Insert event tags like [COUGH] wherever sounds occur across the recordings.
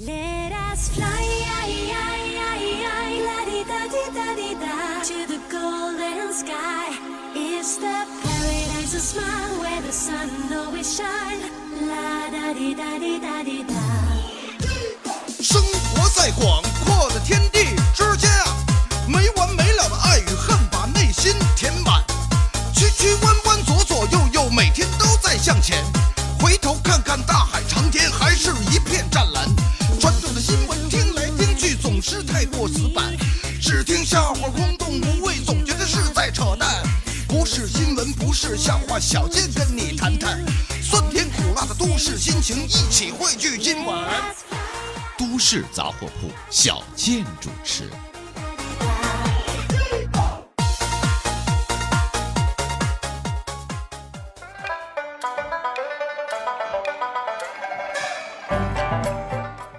let us fly 生活在广阔的天地之间啊，没完没了的爱与恨把内心填满，曲曲弯弯，左左右右，每天都在向前。回头看看大海长天，还笑话，小贱跟你谈谈酸甜苦辣的都市心情，一起汇聚今晚。都市杂货铺，小健主持。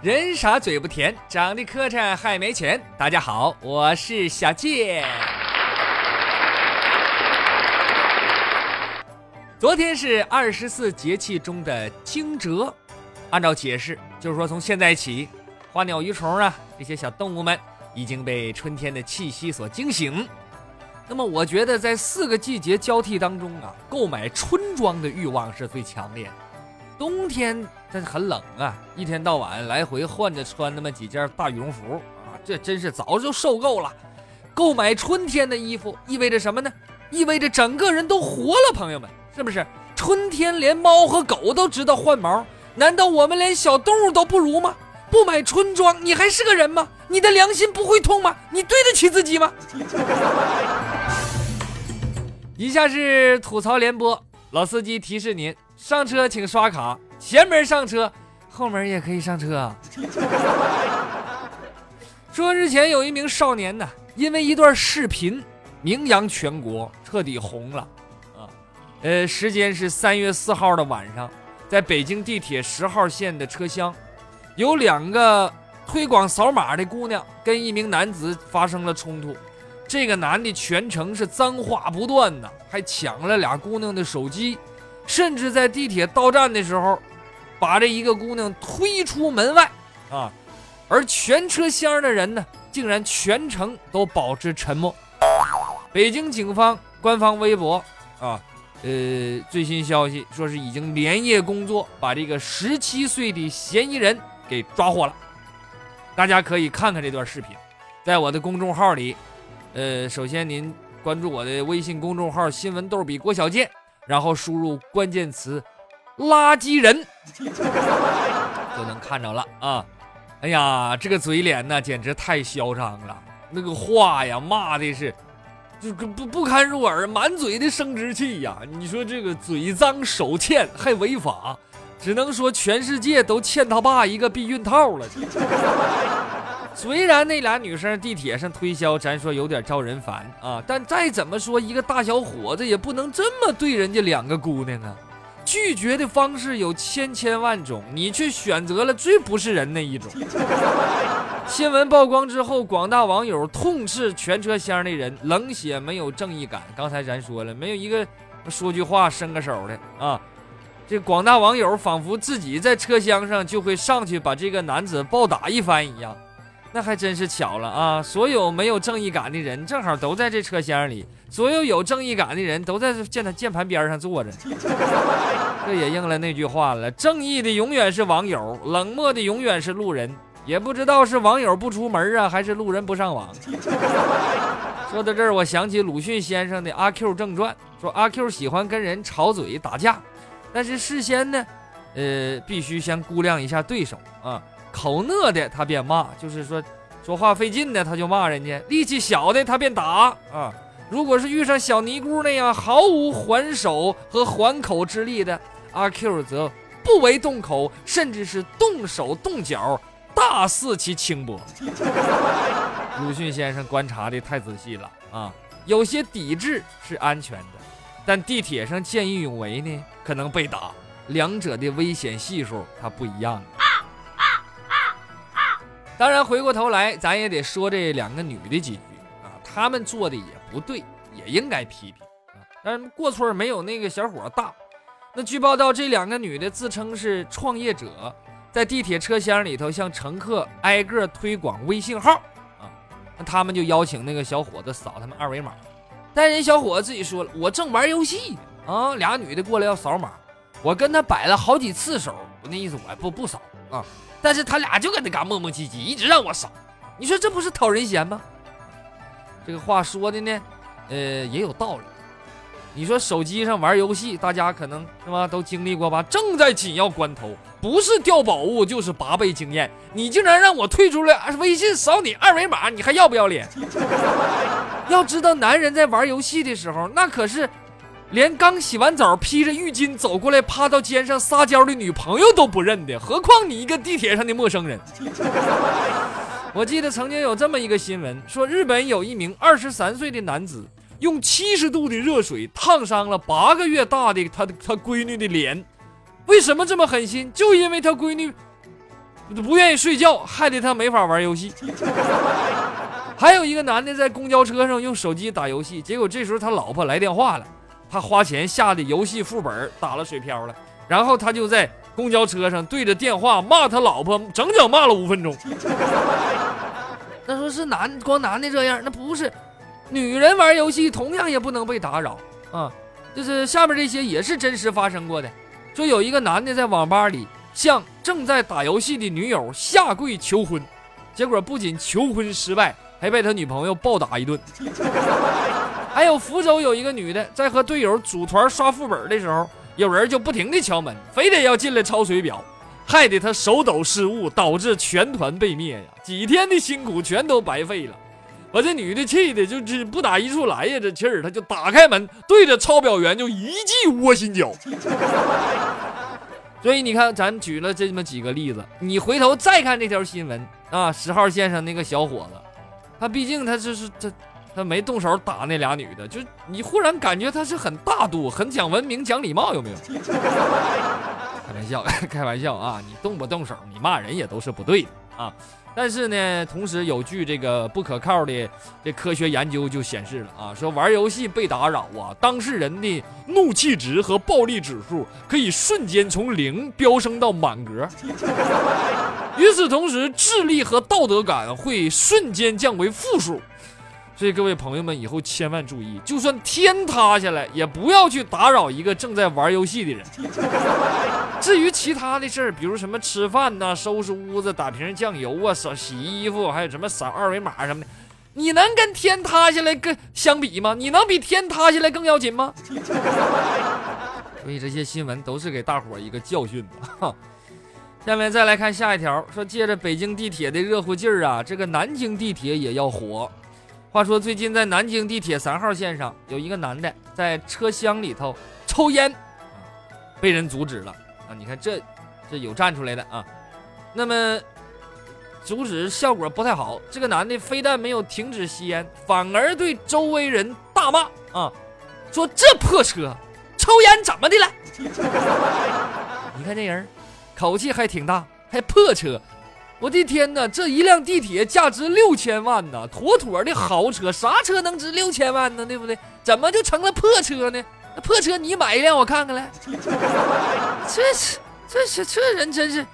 人傻嘴不甜，长得磕碜还没钱。大家好，我是小健。昨天是二十四节气中的惊蛰，按照解释，就是说从现在起，花鸟鱼虫啊这些小动物们已经被春天的气息所惊醒。那么，我觉得在四个季节交替当中啊，购买春装的欲望是最强烈的。冬天但是很冷啊，一天到晚来回换着穿那么几件大羽绒服啊，这真是早就受够了。购买春天的衣服意味着什么呢？意味着整个人都活了，朋友们，是不是？春天连猫和狗都知道换毛，难道我们连小动物都不如吗？不买春装，你还是个人吗？你的良心不会痛吗？你对得起自己吗？[LAUGHS] 以下是吐槽联播，老司机提示您。上车请刷卡，前门上车，后门也可以上车啊。[LAUGHS] 说日前有一名少年呢，因为一段视频名扬全国，彻底红了啊。呃，时间是三月四号的晚上，在北京地铁十号线的车厢，有两个推广扫码的姑娘跟一名男子发生了冲突，这个男的全程是脏话不断的，还抢了俩姑娘的手机。甚至在地铁到站的时候，把这一个姑娘推出门外啊，而全车厢的人呢，竟然全程都保持沉默。北京警方官方微博啊，呃，最新消息说是已经连夜工作，把这个十七岁的嫌疑人给抓获了。大家可以看看这段视频，在我的公众号里，呃，首先您关注我的微信公众号“新闻逗比郭小健”。然后输入关键词“垃圾人”，[LAUGHS] 就能看着了啊！哎呀，这个嘴脸呢，简直太嚣张了。那个话呀，骂的是，就不不堪入耳，满嘴的生殖器呀！你说这个嘴脏手欠还违法，只能说全世界都欠他爸一个避孕套了。虽然那俩女生地铁上推销，咱说有点招人烦啊，但再怎么说，一个大小伙子也不能这么对人家两个姑娘啊。拒绝的方式有千千万种，你却选择了最不是人那一种。[LAUGHS] 新闻曝光之后，广大网友痛斥全车厢的人冷血没有正义感。刚才咱说了，没有一个说句话伸个手的啊。这广大网友仿佛自己在车厢上就会上去把这个男子暴打一番一样。那还真是巧了啊！所有没有正义感的人，正好都在这车厢里；所有有正义感的人，都在键盘键盘边上坐着。[LAUGHS] 这也应了那句话了：正义的永远是网友，冷漠的永远是路人。也不知道是网友不出门啊，还是路人不上网。[LAUGHS] 说到这儿，我想起鲁迅先生的《阿 Q 正传》，说阿 Q 喜欢跟人吵嘴打架，但是事先呢，呃，必须先估量一下对手啊。口讷的他便骂，就是说说话费劲的他就骂人家；力气小的他便打啊。如果是遇上小尼姑那样毫无还手和还口之力的，阿 Q 则不为动口，甚至是动手动脚，大肆其轻薄。[LAUGHS] 鲁迅先生观察的太仔细了啊，有些抵制是安全的，但地铁上见义勇为呢，可能被打，两者的危险系数它不一样。当然，回过头来，咱也得说这两个女的几句啊，她们做的也不对，也应该批评啊。但是过错没有那个小伙大。那据报道，这两个女的自称是创业者，在地铁车厢里头向乘客挨个推广微信号啊，那他们就邀请那个小伙子扫他们二维码，但人小伙子自己说了，我正玩游戏呢啊，俩女的过来要扫码，我跟他摆了好几次手，我那意思我不不扫啊，但是他俩就搁那嘎磨磨唧唧，一直让我扫，你说这不是讨人嫌吗？这个话说的呢，呃，也有道理。你说手机上玩游戏，大家可能是吧都经历过吧？正在紧要关头，不是掉宝物就是八倍经验，你竟然让我退出来，[LAUGHS] 微信扫你二维码，你还要不要脸？要知道，男人在玩游戏的时候，那可是连刚洗完澡披着浴巾走过来趴到肩上撒娇的女朋友都不认的，何况你一个地铁上的陌生人。我记得曾经有这么一个新闻，说日本有一名二十三岁的男子。用七十度的热水烫伤了八个月大的他他闺女的脸，为什么这么狠心？就因为他闺女不愿意睡觉，害得他没法玩游戏。[LAUGHS] 还有一个男的在公交车上用手机打游戏，结果这时候他老婆来电话了，他花钱下的游戏副本打了水漂了，然后他就在公交车上对着电话骂他老婆，整整骂了五分钟。[LAUGHS] 那说是男光男的这样，那不是。女人玩游戏同样也不能被打扰啊！就是下面这些也是真实发生过的。说有一个男的在网吧里向正在打游戏的女友下跪求婚，结果不仅求婚失败，还被他女朋友暴打一顿。[LAUGHS] 还有福州有一个女的在和队友组团刷副本的时候，有人就不停的敲门，非得要进来抄水表，害得他手抖失误，导致全团被灭呀！几天的辛苦全都白费了。把这女的气的就是不打一处来呀，这气儿，他就打开门，对着抄表员就一记窝心脚。[LAUGHS] 所以你看，咱举了这么几个例子，你回头再看这条新闻啊，十号线上那个小伙子，他毕竟他这是这，他没动手打那俩女的，就你忽然感觉他是很大度、很讲文明、讲礼貌，有没有？[LAUGHS] 开玩笑，[LAUGHS] 开玩笑啊！你动不动手，你骂人也都是不对的啊。但是呢，同时有句这个不可靠的这科学研究就显示了啊，说玩游戏被打扰啊，当事人的怒气值和暴力指数可以瞬间从零飙升到满格。与此同时，智力和道德感会瞬间降为负数。所以各位朋友们，以后千万注意，就算天塌下来，也不要去打扰一个正在玩游戏的人。至于其他的事儿，比如什么吃饭呐、收拾屋子、打瓶酱油啊、扫洗衣服，还有什么扫二维码什么的，你能跟天塌下来跟相比吗？你能比天塌下来更要紧吗？[LAUGHS] 所以这些新闻都是给大伙一个教训。[LAUGHS] 下面再来看下一条，说借着北京地铁的热乎劲儿啊，这个南京地铁也要火。话说最近在南京地铁三号线上，有一个男的在车厢里头抽烟，啊被人阻止了啊！你看这这有站出来的啊。那么阻止效果不太好，这个男的非但没有停止吸烟，反而对周围人大骂啊，说这破车抽烟怎么的了？[LAUGHS] 你看这人口气还挺大，还破车。我的天哪！这一辆地铁价值六千万呢，妥妥的豪车。啥车能值六千万呢？对不对？怎么就成了破车呢？那破车你买一辆我看看来。[LAUGHS] 这是这这人真是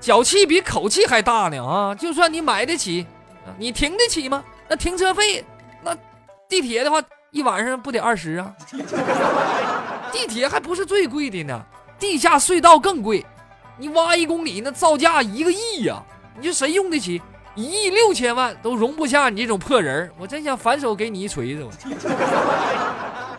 脚气比口气还大呢啊！就算你买得起，你停得起吗？那停车费，那地铁的话一晚上不得二十啊？[LAUGHS] 地铁还不是最贵的呢，地下隧道更贵，你挖一公里那造价一个亿呀！你说谁用得起？一亿六千万都容不下你这种破人我真想反手给你一锤子！我 [LAUGHS]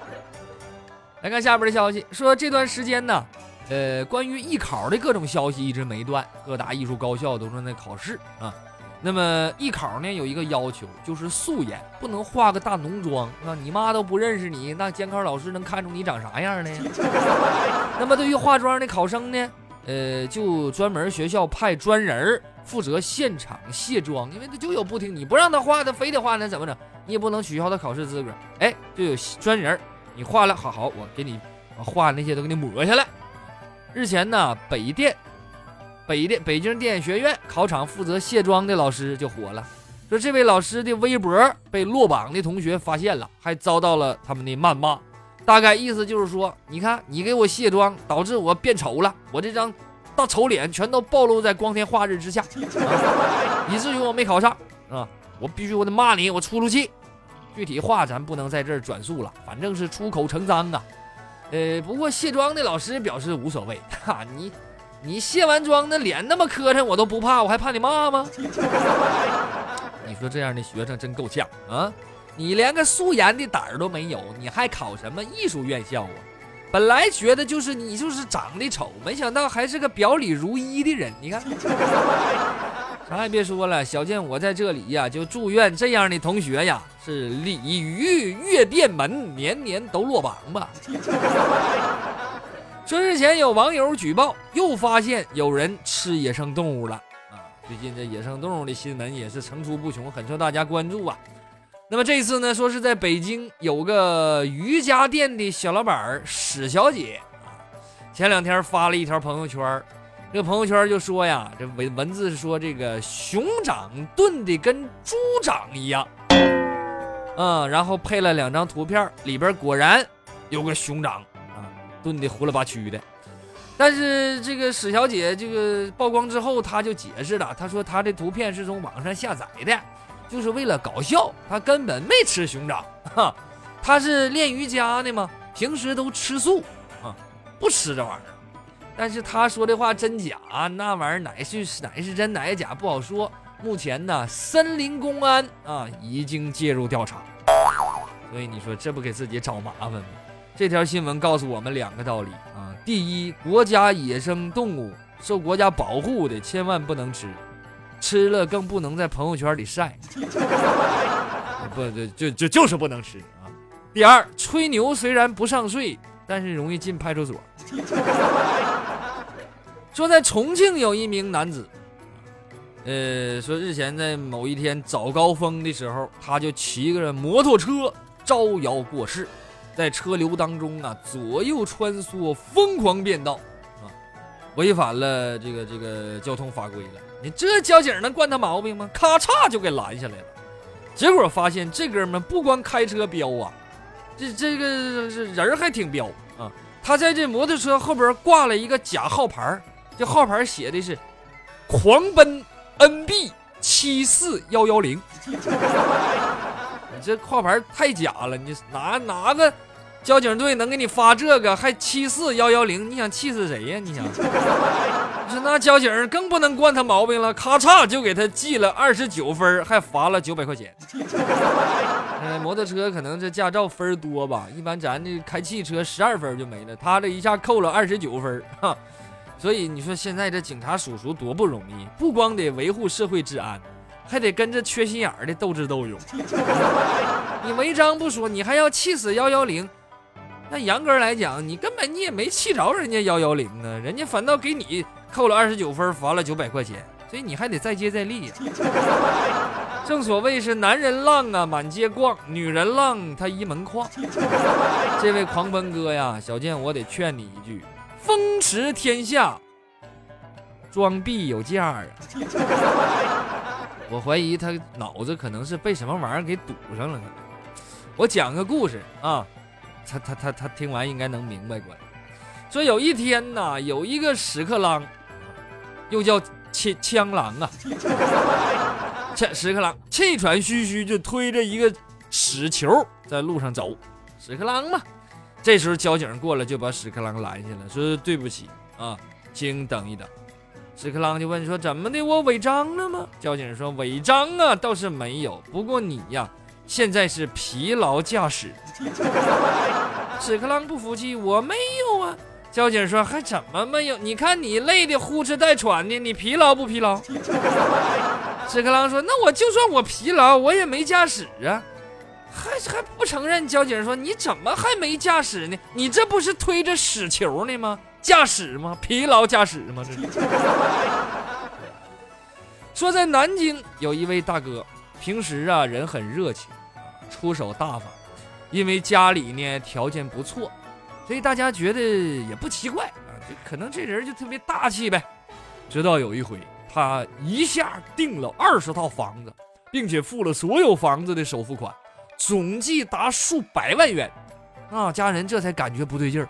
来看下边的消息，说这段时间呢，呃，关于艺考的各种消息一直没断，各大艺术高校都正在考试啊。那么艺考呢有一个要求，就是素颜，不能化个大浓妆啊！你妈都不认识你，那监考老师能看出你长啥样呢？[LAUGHS] 那么对于化妆的考生呢，呃，就专门学校派专人儿。负责现场卸妆，因为他就有不听，你不让他画，他非得画，那怎么整？你也不能取消他考试资格。哎，就有专人，你画了，好好，我给你画那些都给你抹下来。日前呢，北电、北电、北京电影学院考场负责卸妆的老师就火了，说这位老师的微博被落榜的同学发现了，还遭到了他们的谩骂。大概意思就是说，你看你给我卸妆，导致我变丑了，我这张。大丑脸全都暴露在光天化日之下，啊 [LAUGHS] 以至于我没考上啊！我必须我得骂你，我出出气。具体话咱不能在这儿转述了，反正是出口成脏啊。呃，不过卸妆的老师表示无所谓，哈，你你卸完妆那脸那么磕碜，我都不怕，我还怕你骂吗？[LAUGHS] 你说这样的学生真够呛啊！你连个素颜的胆儿都没有，你还考什么艺术院校啊？本来觉得就是你就是长得丑，没想到还是个表里如一的人。你看，[LAUGHS] 啥也别说了，小健我在这里呀，就祝愿这样的同学呀是鲤鱼跃殿门，年年都落榜吧。[LAUGHS] 说日前有网友举报，又发现有人吃野生动物了啊！最近这野生动物的新闻也是层出不穷，很受大家关注啊。那么这次呢，说是在北京有个瑜伽店的小老板史小姐啊，前两天发了一条朋友圈，这个朋友圈就说呀，这文文字是说这个熊掌炖的跟猪掌一样，嗯，然后配了两张图片，里边果然有个熊掌啊，炖的糊了吧曲的。但是这个史小姐这个曝光之后，她就解释了，她说她的图片是从网上下载的。就是为了搞笑，他根本没吃熊掌，哈，[LAUGHS] 他是练瑜伽的嘛，平时都吃素，啊，不吃这玩意儿。但是他说的话真假，那玩意儿哪是哪是真哪是假不好说。目前呢，森林公安啊已经介入调查，所以你说这不给自己找麻烦吗？这条新闻告诉我们两个道理啊：第一，国家野生动物受国家保护的，千万不能吃。吃了更不能在朋友圈里晒，[LAUGHS] 不，就就就就是不能吃啊。第二，吹牛虽然不上税，但是容易进派出所。[LAUGHS] 说在重庆有一名男子，呃，说日前在某一天早高峰的时候，他就骑个摩托车招摇过市，在车流当中啊左右穿梭，疯狂变道啊，违反了这个这个交通法规了。你这交警能惯他毛病吗？咔嚓就给拦下来了。结果发现这哥们不光开车飙啊，这这个人还挺彪啊。他在这摩托车后边挂了一个假号牌，这号牌写的是“狂奔 NB 七四幺幺零”。[LAUGHS] 你这号牌太假了，你拿拿个交警队能给你发这个？还七四幺幺零？你想气死谁呀？你想？[LAUGHS] 说那交警更不能惯他毛病了，咔嚓就给他记了二十九分，还罚了九百块钱。呃，摩托车可能这驾照分多吧，一般咱这开汽车十二分就没了，他这一下扣了二十九分，哈。所以你说现在这警察叔叔多不容易，不光得维护社会治安，还得跟着缺心眼儿的斗智斗勇。[LAUGHS] 你违章不说，你还要气死幺幺零。那严格来讲，你根本你也没气着人家幺幺零啊，人家反倒给你扣了二十九分，罚了九百块钱，所以你还得再接再厉呀。正所谓是男人浪啊满街逛，女人浪她一门框。这位狂奔哥呀，小健我得劝你一句：风驰天下，装逼有价啊。我怀疑他脑子可能是被什么玩意儿给堵上了。我讲个故事啊。他他他他听完应该能明白过来。说有一天呐，有一个屎壳郎，又叫枪枪狼啊，[LAUGHS] 这屎壳郎气喘吁吁就推着一个屎球在路上走，屎壳郎嘛。这时候交警过来就把屎壳郎拦下了，说对不起啊，请等一等。屎壳郎就问说怎么的，我违章了吗？交警说违章啊倒是没有，不过你呀现在是疲劳驾驶。[LAUGHS] 屎壳郎不服气，我没有啊！交警说还怎么没有？你看你累的呼哧带喘的，你疲劳不疲劳？[LAUGHS] 屎壳郎说那我就算我疲劳，我也没驾驶啊，还还不承认？交警说你怎么还没驾驶呢？你这不是推着屎球呢吗？驾驶吗？疲劳驾驶吗？这是。[LAUGHS] 说在南京有一位大哥，平时啊人很热情，出手大方。因为家里呢条件不错，所以大家觉得也不奇怪啊，就可能这人就特别大气呗。直到有一回，他一下订了二十套房子，并且付了所有房子的首付款，总计达数百万元，那，家人这才感觉不对劲儿，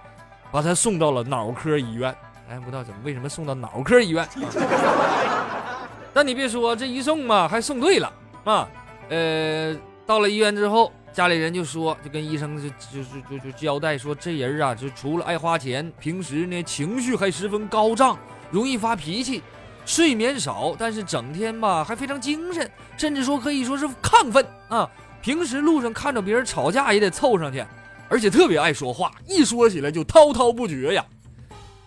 把他送到了脑科医院。哎，不知道怎么为什么送到脑科医院。[LAUGHS] 但你别说，这一送嘛，还送对了啊。呃，到了医院之后，家里人就说，就跟医生就就就就交代说，这人啊，就除了爱花钱，平时呢情绪还十分高涨，容易发脾气，睡眠少，但是整天吧还非常精神，甚至说可以说是亢奋啊。平时路上看着别人吵架也得凑上去，而且特别爱说话，一说起来就滔滔不绝呀。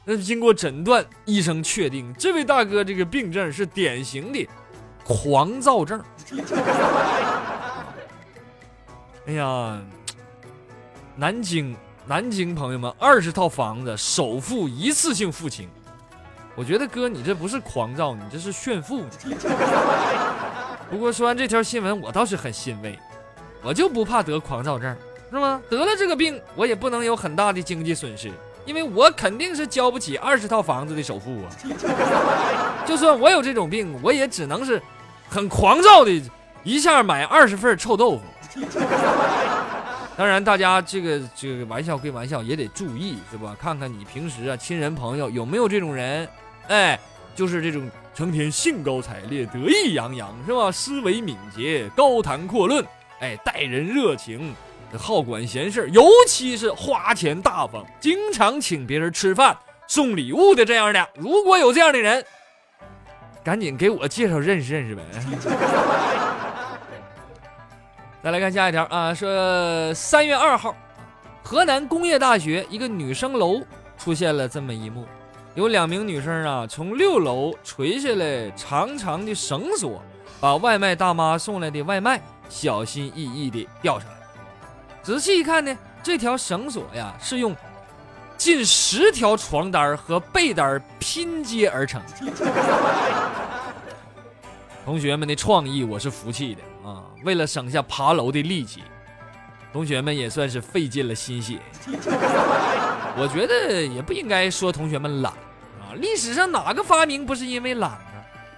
那经过诊断，医生确定这位大哥这个病症是典型的狂躁症。[LAUGHS] 哎呀，南京，南京朋友们，二十套房子首付一次性付清。我觉得哥，你这不是狂躁，你这是炫富。[LAUGHS] 不过说完这条新闻，我倒是很欣慰。我就不怕得狂躁症，是吗？得了这个病，我也不能有很大的经济损失，因为我肯定是交不起二十套房子的首付啊。就算我有这种病，我也只能是很狂躁的，一下买二十份臭豆腐。当然，大家这个这个玩笑归玩笑，也得注意，是吧？看看你平时啊，亲人朋友有没有这种人，哎，就是这种成天兴高采烈、得意洋洋，是吧？思维敏捷、高谈阔论。哎，待人热情，好管闲事尤其是花钱大方，经常请别人吃饭、送礼物的这样的。如果有这样的人，赶紧给我介绍认识认识呗。[LAUGHS] 再来看下一条啊，说三月二号，河南工业大学一个女生楼出现了这么一幕：有两名女生啊，从六楼垂下来长长的绳索，把外卖大妈送来的外卖。小心翼翼地吊上来，仔细一看呢，这条绳索呀是用近十条床单和被单拼接而成。[LAUGHS] 同学们的创意我是服气的啊！为了省下爬楼的力气，同学们也算是费尽了心血。我觉得也不应该说同学们懒啊，历史上哪个发明不是因为懒呢？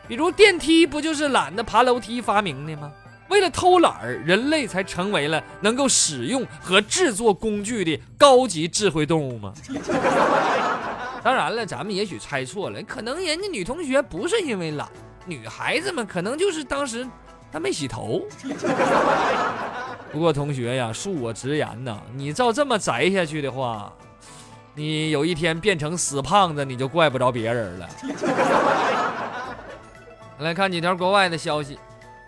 比如电梯不就是懒得爬楼梯发明的吗？为了偷懒儿，人类才成为了能够使用和制作工具的高级智慧动物吗？[LAUGHS] 当然了，咱们也许猜错了，可能人家女同学不是因为懒，女孩子们可能就是当时她没洗头。[LAUGHS] 不过同学呀，恕我直言呐，你照这么宅下去的话，你有一天变成死胖子，你就怪不着别人了。[LAUGHS] 来看几条国外的消息。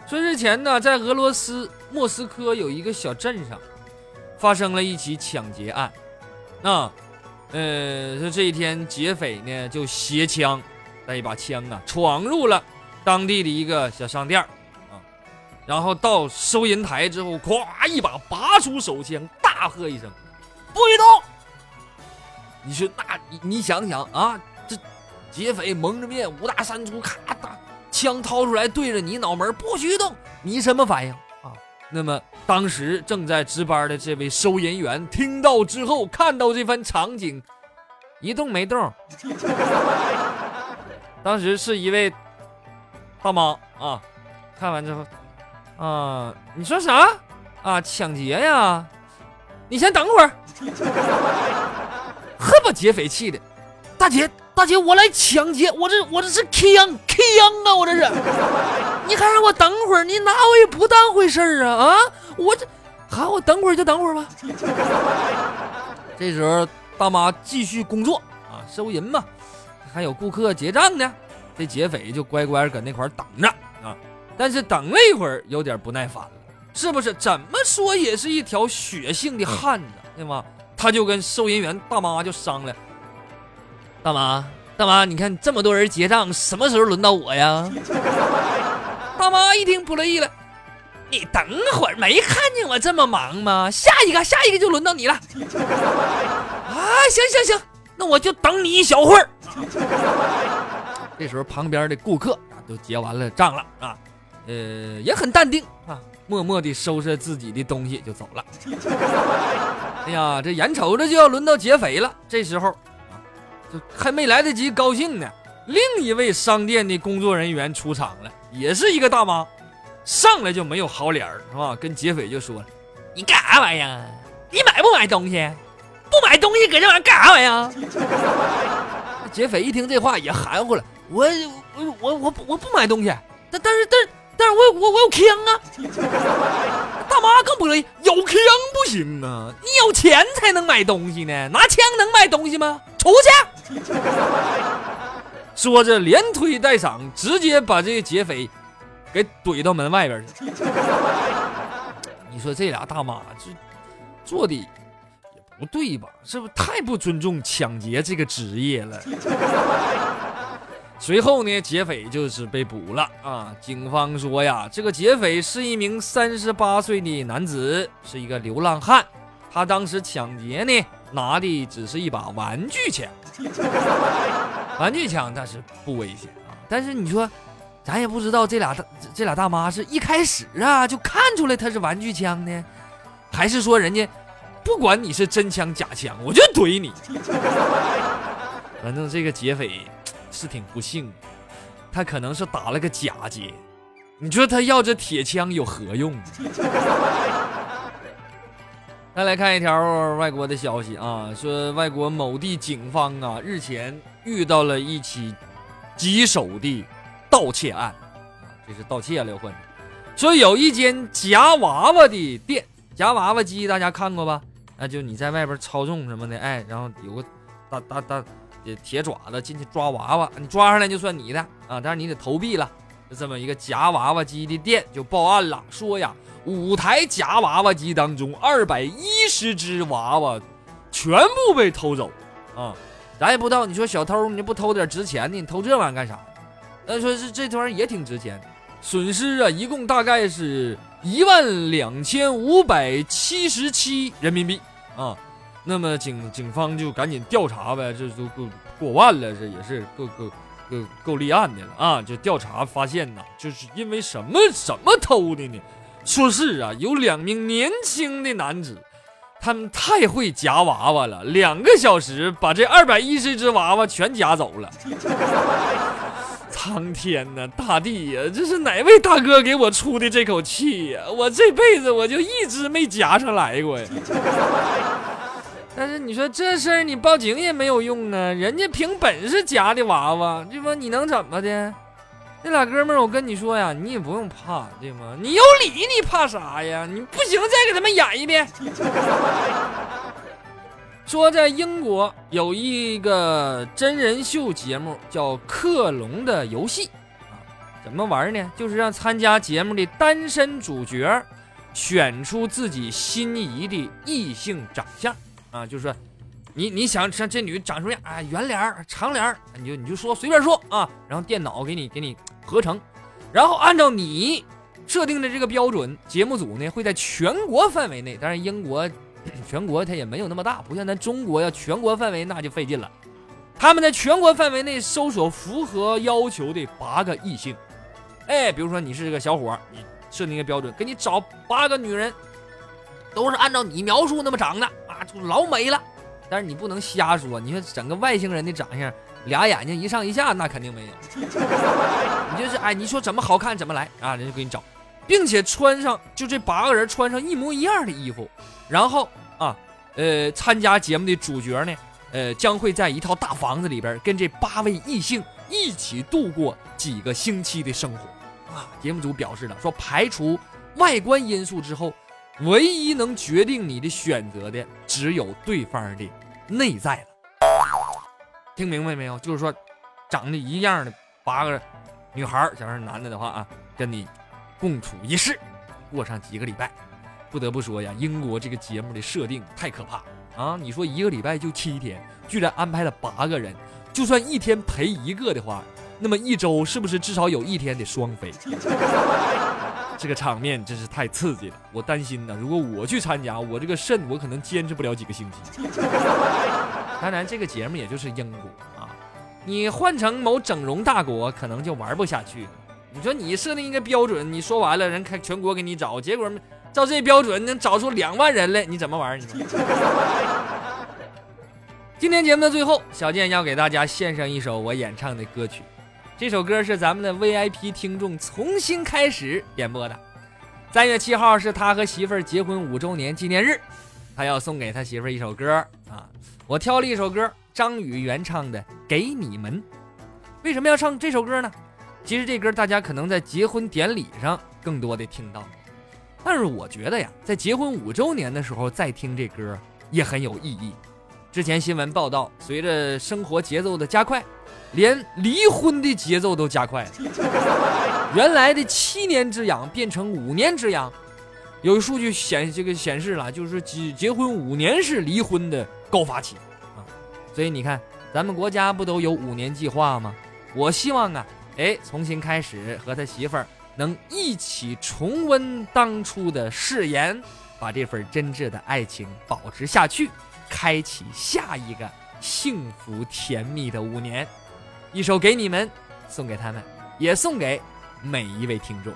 说日前呢，在俄罗斯莫斯科有一个小镇上，发生了一起抢劫案。那，呃，说这一天劫匪呢就携枪，带一把枪啊，闯入了当地的一个小商店啊，然后到收银台之后，咵一把拔出手枪，大喝一声：“不许动！”你说那，你你想想啊，这劫匪蒙着面，五大三粗，咔打。枪掏出来对着你脑门，不许动！你什么反应啊？那么当时正在值班的这位收银员听到之后，看到这番场景，一动没动。[LAUGHS] 当时是一位大妈啊，看完之后，啊，你说啥啊？抢劫呀？你先等会儿。呵，把劫匪气的，大姐。大姐，我来抢劫，我这我这是抢抢啊！我这是，你还让我等会儿，你拿我也不当回事儿啊啊！我这，喊我等会儿就等会儿吧。这时候大妈继续工作啊，收银嘛，还有顾客结账呢。这劫匪就乖乖搁那块儿等着啊，但是等了一会儿，有点不耐烦了，是不是？怎么说也是一条血性的汉子，对吗？他就跟收银员大妈就商量。大妈，大妈，你看这么多人结账，什么时候轮到我呀？[LAUGHS] 大妈一听不乐意了，你等会儿，没看见我这么忙吗？下一个，下一个就轮到你了。[LAUGHS] 啊，行行行，那我就等你一小会儿。这时候旁边的顾客啊都结完了账了啊，呃，也很淡定啊，默默地收拾自己的东西就走了。[LAUGHS] 哎呀，这眼瞅着就要轮到劫匪了，这时候。还没来得及高兴呢，另一位商店的工作人员出场了，也是一个大妈，上来就没有好脸儿，是吧？跟劫匪就说了：“你干啥玩意儿？你买不买东西？不买东西搁这玩意儿干啥玩意儿？” [LAUGHS] 劫匪一听这话也含糊了，我我我我我不买东西，但但是但是但是我我我有枪啊！大妈更不乐意，有枪不行啊，你有钱才能买东西呢，拿枪能买东西吗？出去！[LAUGHS] 说着连推带搡，直接把这个劫匪给怼到门外边去。你说这俩大妈这做的也不对吧？是不是太不尊重抢劫这个职业了？随后呢，劫匪就是被捕了啊！警方说呀，这个劫匪是一名三十八岁的男子，是一个流浪汉。他当时抢劫呢，拿的只是一把玩具枪。[LAUGHS] 玩具枪那是不危险啊，但是你说，咱也不知道这俩大这俩大妈是一开始啊就看出来他是玩具枪呢，还是说人家不管你是真枪假枪，我就怼你。反正这个劫匪。是挺不幸，他可能是打了个假劫。你说他要这铁枪有何用？再来看一条外国的消息啊，说外国某地警方啊日前遇到了一起棘手的盗窃案啊，这是盗窃了，混。说有一间夹娃娃的店，夹娃娃机大家看过吧？那就你在外边操纵什么的，哎，然后有个大大大。铁爪子进去抓娃娃，你抓上来就算你的啊！但是你得投币了。这么一个夹娃娃机的店就报案了，说呀，五台夹娃娃机当中二百一十只娃娃全部被偷走啊！咱也不知道，你说小偷你不偷点值钱的，你偷这玩意干啥？那说是这玩意也挺值钱，损失啊，一共大概是一万两千五百七十七人民币啊。那么警警方就赶紧调查呗，这都过过万了，这也是够够够够立案的了啊！就调查发现呐，就是因为什么什么偷的呢？说是啊，有两名年轻的男子，他们太会夹娃娃了，两个小时把这二百一十只娃娃全夹走了。[LAUGHS] 苍天呐，大地呀，这是哪位大哥给我出的这口气呀？我这辈子我就一只没夹上来过呀！但是你说这事儿你报警也没有用啊，人家凭本事夹的娃娃，对吧？你能怎么的？那俩哥们儿，我跟你说呀，你也不用怕，对吗？你有理，你怕啥呀？你不行，再给他们演一遍。[LAUGHS] 说在英国有一个真人秀节目叫《克隆的游戏》啊，怎么玩呢？就是让参加节目的单身主角选出自己心仪的异性长相。啊，就是说，你你想像这女长什么样啊？圆脸长脸你就你就说随便说啊，然后电脑给你给你合成，然后按照你设定的这个标准，节目组呢会在全国范围内，当然英国全国它也没有那么大，不像咱中国要全国范围那就费劲了。他们在全国范围内搜索符合要求的八个异性，哎，比如说你是个小伙，你设定一个标准，给你找八个女人，都是按照你描述那么长的。就老美了，但是你不能瞎说。你说整个外星人的长相，俩眼睛一上一下，那肯定没有。[LAUGHS] 你就是哎，你说怎么好看怎么来啊，人家给你找，并且穿上就这八个人穿上一模一样的衣服，然后啊，呃，参加节目的主角呢，呃，将会在一套大房子里边跟这八位异性一起度过几个星期的生活。啊，节目组表示了说，排除外观因素之后。唯一能决定你的选择的，只有对方的内在了。听明白没有？就是说，长得一样的八个女孩，假如是男的的话啊，跟你共处一室，过上几个礼拜。不得不说呀，英国这个节目的设定太可怕啊！你说一个礼拜就七天，居然安排了八个人，就算一天陪一个的话，那么一周是不是至少有一天得双飞？这个场面真是太刺激了，我担心呢。如果我去参加，我这个肾我可能坚持不了几个星期。[LAUGHS] 当然，这个节目也就是英国啊，你换成某整容大国，可能就玩不下去了。你说你设定一个标准，你说完了，人开全国给你找，结果照这标准能找出两万人来，你怎么玩？你说？[LAUGHS] 今天节目的最后，小健要给大家献上一首我演唱的歌曲。这首歌是咱们的 VIP 听众重新开始点播的。三月七号是他和媳妇儿结婚五周年纪念日，他要送给他媳妇儿一首歌啊。我挑了一首歌，张宇原唱的《给你们》。为什么要唱这首歌呢？其实这歌大家可能在结婚典礼上更多的听到，但是我觉得呀，在结婚五周年的时候再听这歌也很有意义。之前新闻报道，随着生活节奏的加快，连离婚的节奏都加快了。原来的七年之痒变成五年之痒，有数据显这个显示了，就是结结婚五年是离婚的高发期啊。所以你看，咱们国家不都有五年计划吗？我希望啊，哎，重新开始和他媳妇儿能一起重温当初的誓言，把这份真挚的爱情保持下去。开启下一个幸福甜蜜的五年，一首给你们，送给他们，也送给每一位听众。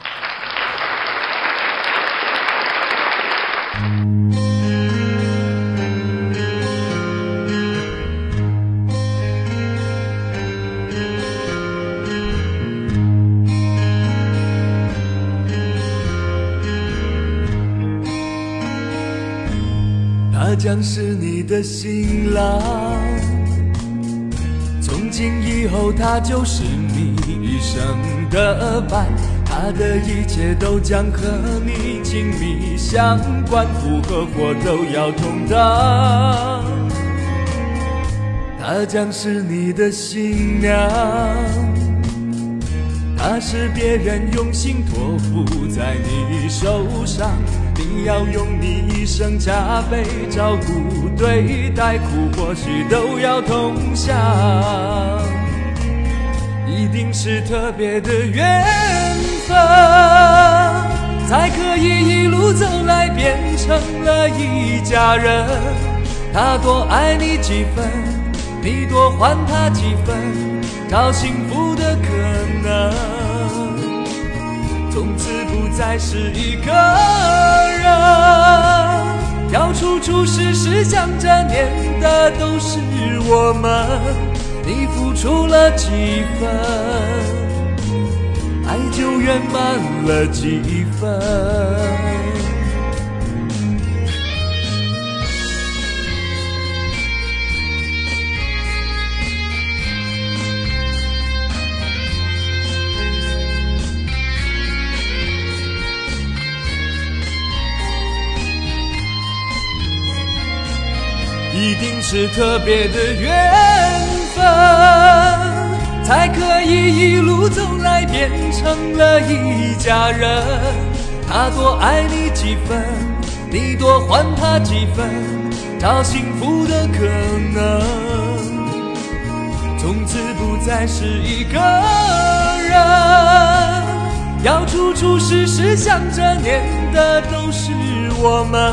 他将是你的新郎，今以后他就是你一生的伴，他的一切都将和你紧密相关，福和祸都要同当。他将是你的新娘，他是别人用心托付在你手上。你要用你一生加倍照顾对待，苦或喜都要同享，一定是特别的缘分，才可以一路走来变成了一家人。他多爱你几分，你多还他几分，找幸福的可能，从此再是一个人。要处处时时想着念的都是我们，你付出了几分，爱就圆满了几分。一定是特别的缘分，才可以一路走来变成了一家人。他多爱你几分，你多还他几分，找幸福的可能，从此不再是一个人。要处处事事想着念的都是我们。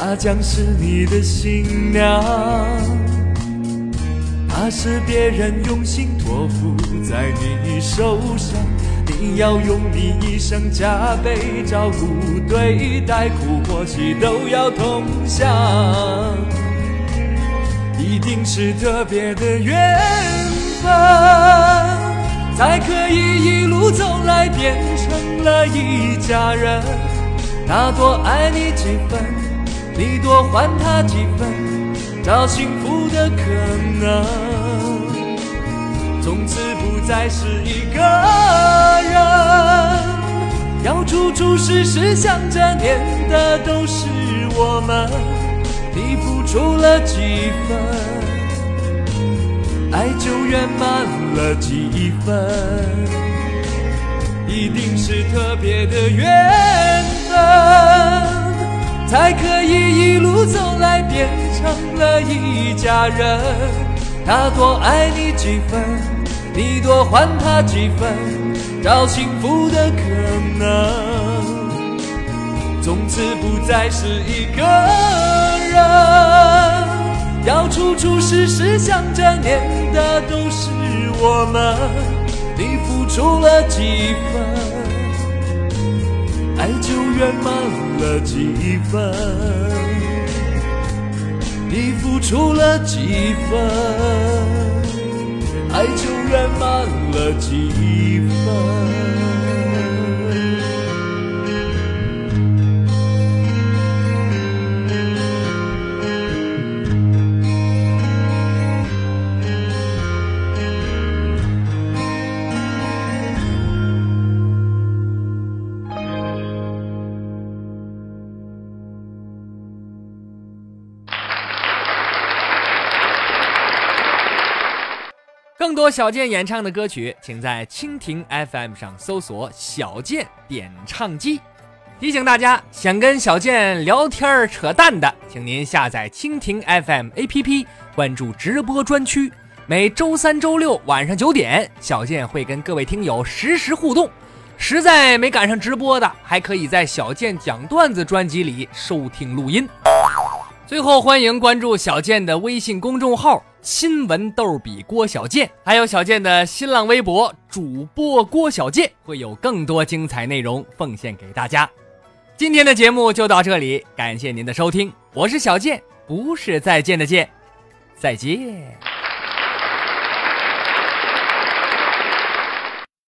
她将是你的新娘，她是别人用心托付在你手上，你要用你一生加倍照顾对待，苦或喜都要同享，一定是特别的缘分，才可以一路走来变成了一家人。他多爱你几分。你多还他几分，找幸福的可能，从此不再是一个人。要处处事事想着念的都是我们，你付出了几分，爱就圆满了几分，一定是特别的缘。才可以一路走来变成了一家人。他多爱你几分，你多还他几分，找幸福的可能，从此不再是一个人。要处处事事想着念的都是我们，你付出了几分，爱就圆满了了几分，你付出了几分，爱就圆满了几分。更多小健演唱的歌曲，请在蜻蜓 FM 上搜索“小健点唱机”。提醒大家，想跟小健聊天扯淡的，请您下载蜻蜓 FM APP，关注直播专区。每周三、周六晚上九点，小健会跟各位听友实时互动。实在没赶上直播的，还可以在小健讲段子专辑里收听录音。最后，欢迎关注小健的微信公众号“新闻逗比郭小健”，还有小健的新浪微博主播郭小健，会有更多精彩内容奉献给大家。今天的节目就到这里，感谢您的收听，我是小健，不是再见的见，再见。